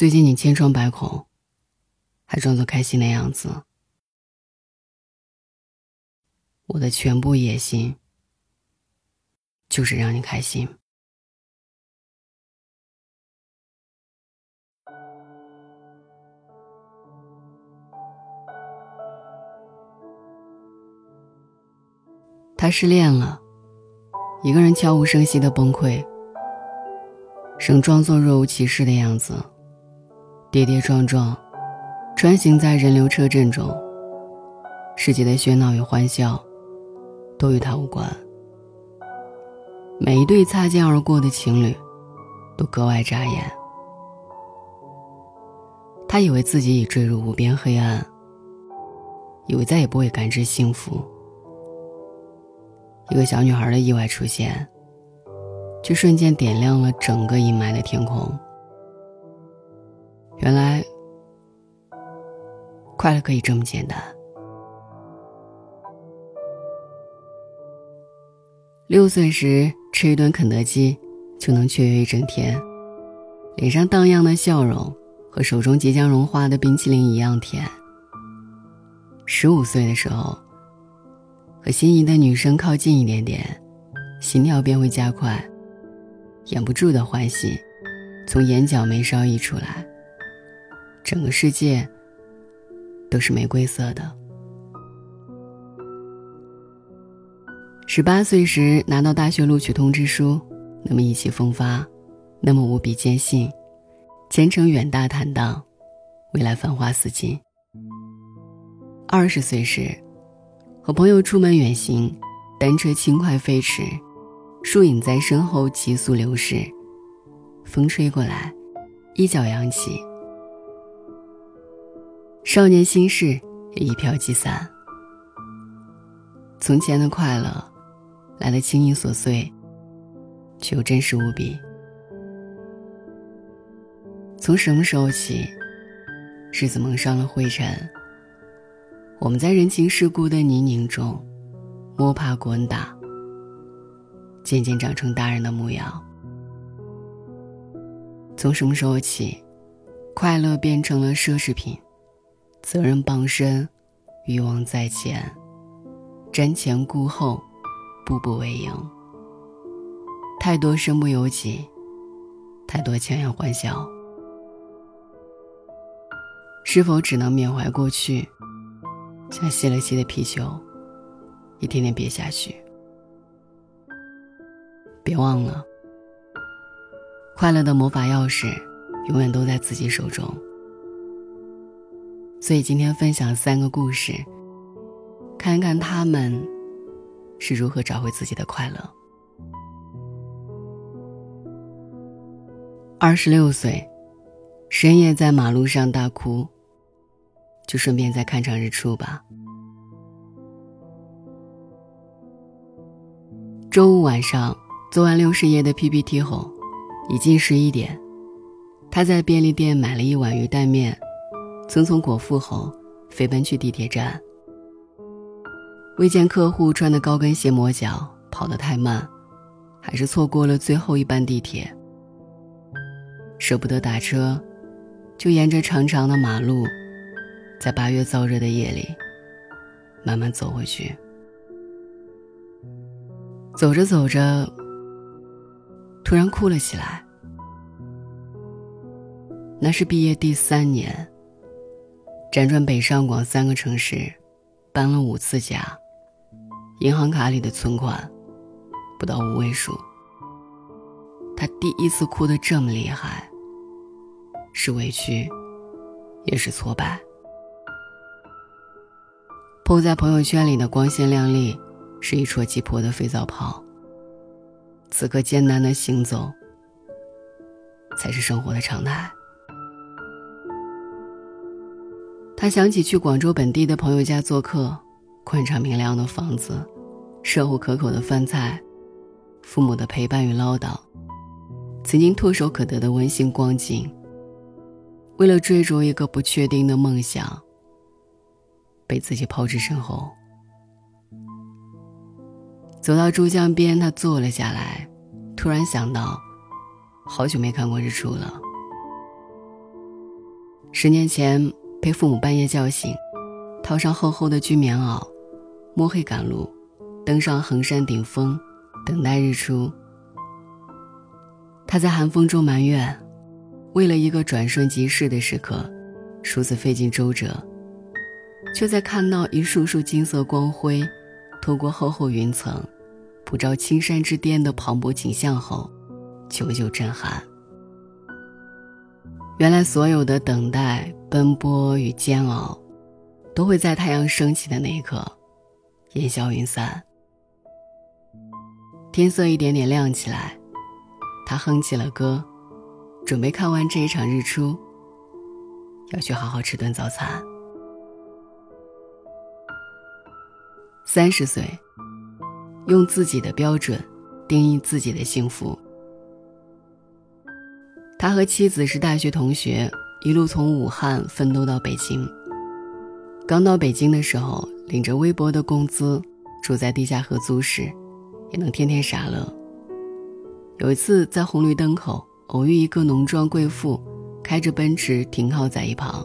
最近你千疮百孔，还装作开心的样子。我的全部野心，就是让你开心。他失恋了，一个人悄无声息的崩溃，仍装作若无其事的样子，跌跌撞撞，穿行在人流车阵中。世界的喧闹与欢笑，都与他无关。每一对擦肩而过的情侣，都格外扎眼。他以为自己已坠入无边黑暗，以为再也不会感知幸福。一个小女孩的意外出现，却瞬间点亮了整个阴霾的天空。原来，快乐可以这么简单。六岁时吃一顿肯德基，就能雀跃一整天，脸上荡漾的笑容和手中即将融化的冰淇淋一样甜。十五岁的时候。和心仪的女生靠近一点点，心跳便会加快，掩不住的欢喜从眼角眉梢溢出来。整个世界都是玫瑰色的。十八岁时拿到大学录取通知书，那么意气风发，那么无比坚信，前程远大坦荡，未来繁花似锦。二十岁时。和朋友出门远行，单车轻快飞驰，树影在身后急速流逝，风吹过来，衣角扬起，少年心事也一飘即散。从前的快乐，来的轻易琐碎，却又真实无比。从什么时候起，日子蒙上了灰尘？我们在人情世故的泥泞中摸爬滚打，渐渐长成大人的模样。从什么时候起，快乐变成了奢侈品，责任傍身，欲望在前，瞻前顾后，步步为营。太多身不由己，太多强颜欢笑。是否只能缅怀过去？像吸了气的皮球，一天天瘪下去。别忘了，快乐的魔法钥匙永远都在自己手中。所以今天分享三个故事，看看他们是如何找回自己的快乐。二十六岁，深夜在马路上大哭。就顺便再看场日出吧。周五晚上做完六十页的 PPT 后，已近十一点，他在便利店买了一碗鱼蛋面，匆匆果腹后，飞奔去地铁站。未见客户穿的高跟鞋磨脚，跑得太慢，还是错过了最后一班地铁。舍不得打车，就沿着长长的马路。在八月燥热的夜里，慢慢走回去。走着走着，突然哭了起来。那是毕业第三年，辗转北上广三个城市，搬了五次家，银行卡里的存款不到五位数。他第一次哭得这么厉害，是委屈，也是挫败。铺在朋友圈里的光鲜亮丽，是一戳即破的肥皂泡。此刻艰难的行走，才是生活的常态。他想起去广州本地的朋友家做客，宽敞明亮的房子，热乎可口的饭菜，父母的陪伴与唠叨，曾经唾手可得的温馨光景。为了追逐一个不确定的梦想。被自己抛之身后，走到珠江边，他坐了下来，突然想到，好久没看过日出了。十年前被父母半夜叫醒，套上厚厚的军棉袄，摸黑赶路，登上衡山顶峰，等待日出。他在寒风中埋怨，为了一个转瞬即逝的时刻，如此费尽周折，却在看到一束束金色光辉，透过厚厚云层，普照青山之巅的磅礴景象后，久久震撼。原来，所有的等待、奔波与煎熬，都会在太阳升起的那一刻烟消云散。天色一点点亮起来，他哼起了歌，准备看完这一场日出，要去好好吃顿早餐。三十岁，用自己的标准定义自己的幸福。他和妻子是大学同学，一路从武汉奋斗到北京。刚到北京的时候，领着微薄的工资，住在地下合租室，也能天天傻乐。有一次在红绿灯口偶遇一个浓妆贵妇，开着奔驰停靠在一旁，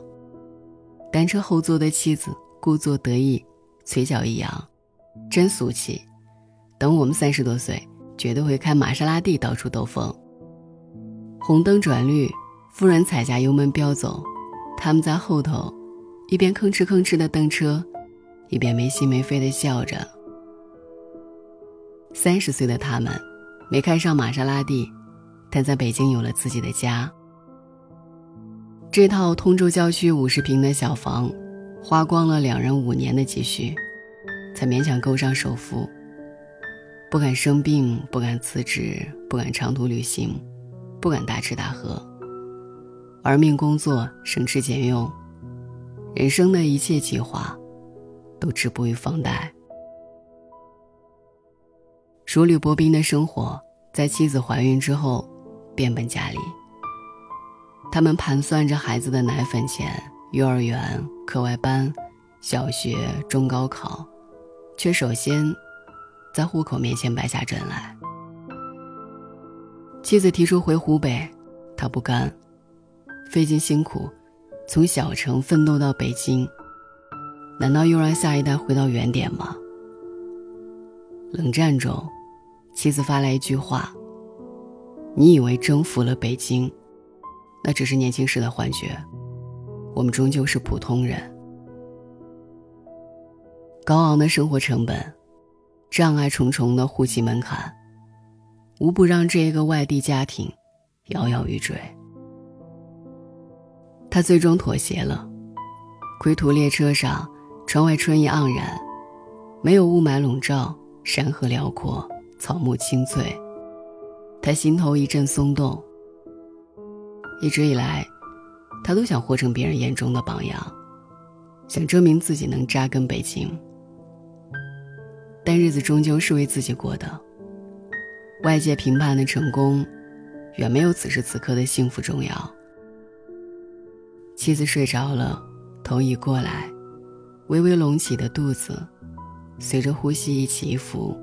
单车后座的妻子故作得意，嘴角一扬：“真俗气，等我们三十多岁，绝对会开玛莎拉蒂到处兜风。”红灯转绿，夫人踩下油门飙走，他们在后头，一边吭哧吭哧的蹬车，一边没心没肺的笑着。三十岁的他们，没开上玛莎拉蒂，但在北京有了自己的家。这套通州郊区五十平的小房，花光了两人五年的积蓄，才勉强够上首付。不敢生病，不敢辞职，不敢长途旅行。不敢大吃大喝，玩命工作，省吃俭用，人生的一切计划，都止步于房贷。如履薄冰的生活，在妻子怀孕之后，变本加厉。他们盘算着孩子的奶粉钱、幼儿园、课外班、小学、中高考，却首先在户口面前败下阵来。妻子提出回湖北，他不甘，费尽辛苦，从小城奋斗到北京，难道又让下一代回到原点吗？冷战中，妻子发来一句话：“你以为征服了北京，那只是年轻时的幻觉，我们终究是普通人。”高昂的生活成本，障碍重重的户籍门槛。无不让这一个外地家庭摇摇欲坠。他最终妥协了。归途列车上，窗外春意盎然，没有雾霾笼罩，山河辽阔，草木青翠。他心头一阵松动。一直以来，他都想活成别人眼中的榜样，想证明自己能扎根北京。但日子终究是为自己过的。外界评判的成功，远没有此时此刻的幸福重要。妻子睡着了，头已过来，微微隆起的肚子，随着呼吸一起一伏。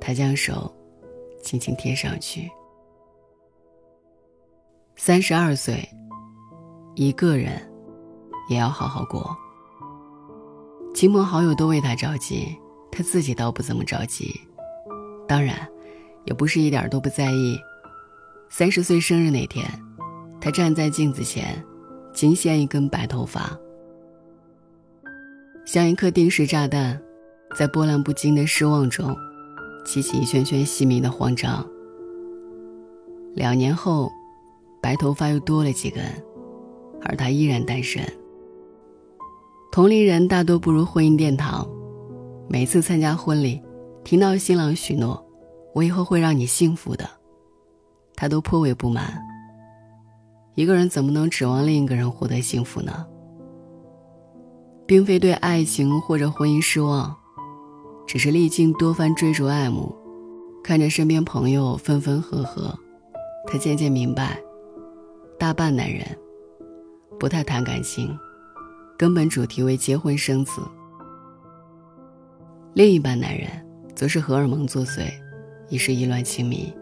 他将手轻轻贴上去。三十二岁，一个人也要好好过。亲朋好友都为他着急，他自己倒不怎么着急。当然。也不是一点都不在意。三十岁生日那天，他站在镜子前，惊现一根白头发，像一颗定时炸弹，在波澜不惊的失望中，激起一圈圈细密的慌张。两年后，白头发又多了几根，而他依然单身。同龄人大多步入婚姻殿堂，每次参加婚礼，听到新郎许诺。我以后会让你幸福的，他都颇为不满。一个人怎么能指望另一个人获得幸福呢？并非对爱情或者婚姻失望，只是历经多番追逐爱慕，看着身边朋友分分合合，他渐渐明白，大半男人不太谈感情，根本主题为结婚生子。另一半男人则是荷尔蒙作祟。已是意乱情迷。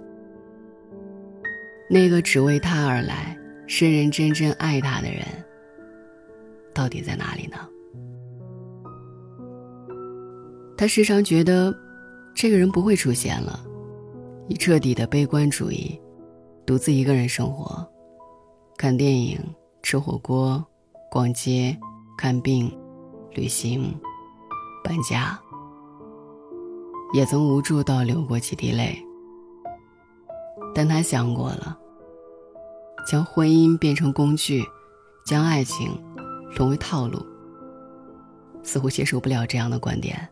那个只为他而来、认认真真爱他的人，到底在哪里呢？他时常觉得，这个人不会出现了，以彻底的悲观主义，独自一个人生活，看电影、吃火锅、逛街、看病、旅行、搬家，也曾无助到流过几滴泪。但他想过了，将婚姻变成工具，将爱情沦为套路，似乎接受不了这样的观点。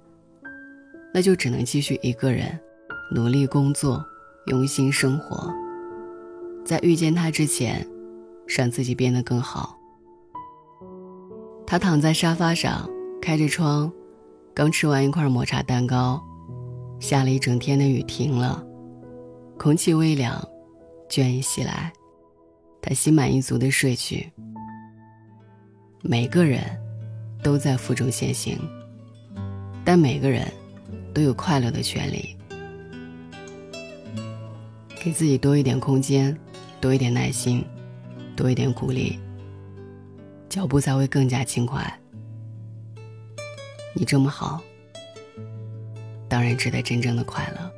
那就只能继续一个人，努力工作，用心生活。在遇见他之前，让自己变得更好。他躺在沙发上，开着窗，刚吃完一块抹茶蛋糕，下了一整天的雨停了，空气微凉，倦意袭来，他心满意足的睡去。每个人都在负重前行，但每个人。都有快乐的权利，给自己多一点空间，多一点耐心，多一点鼓励，脚步才会更加轻快。你这么好，当然值得真正的快乐。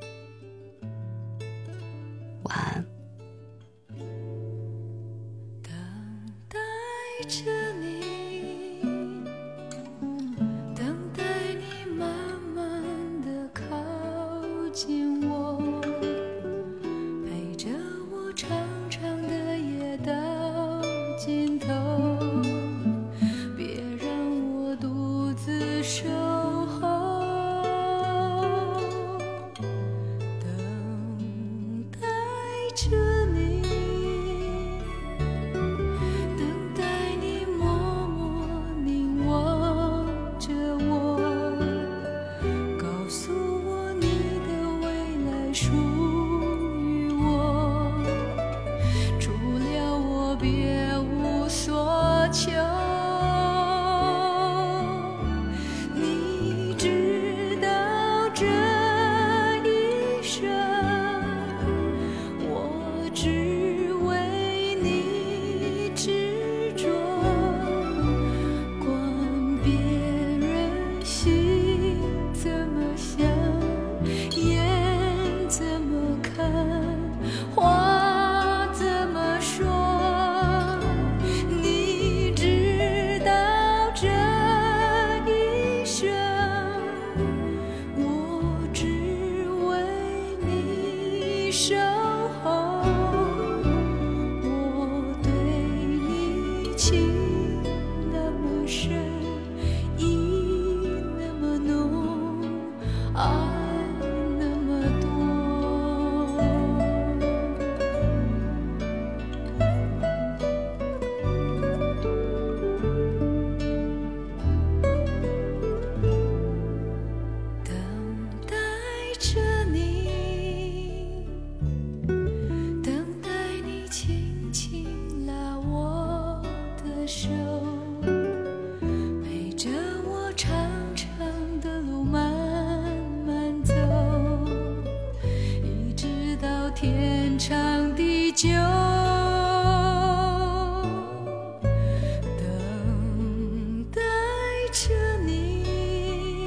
着你，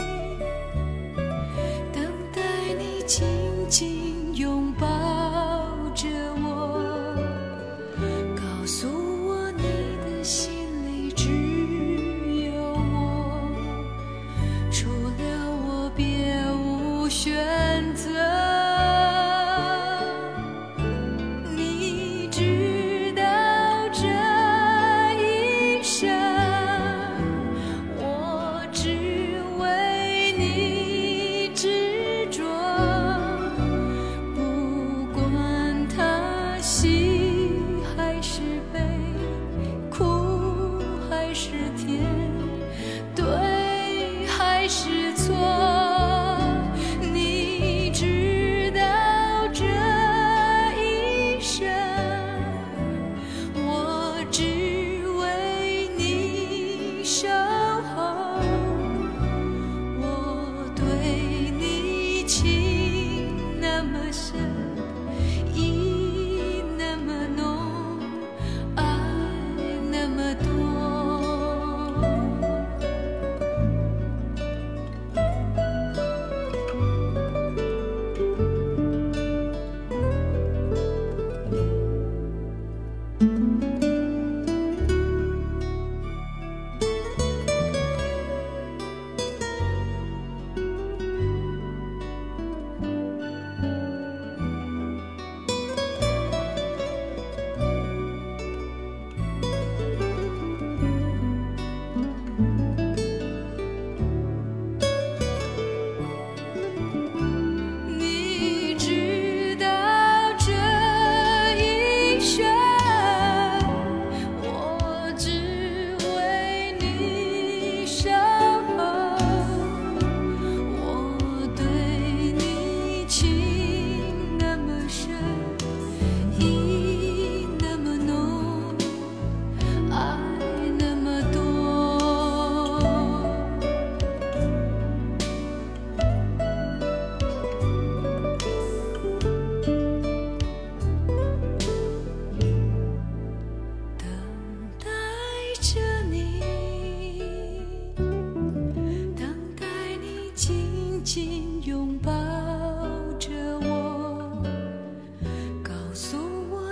等待你。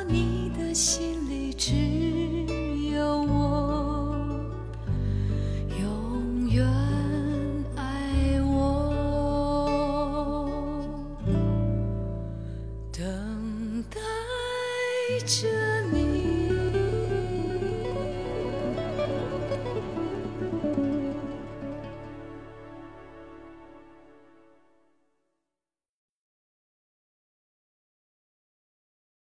你的心里只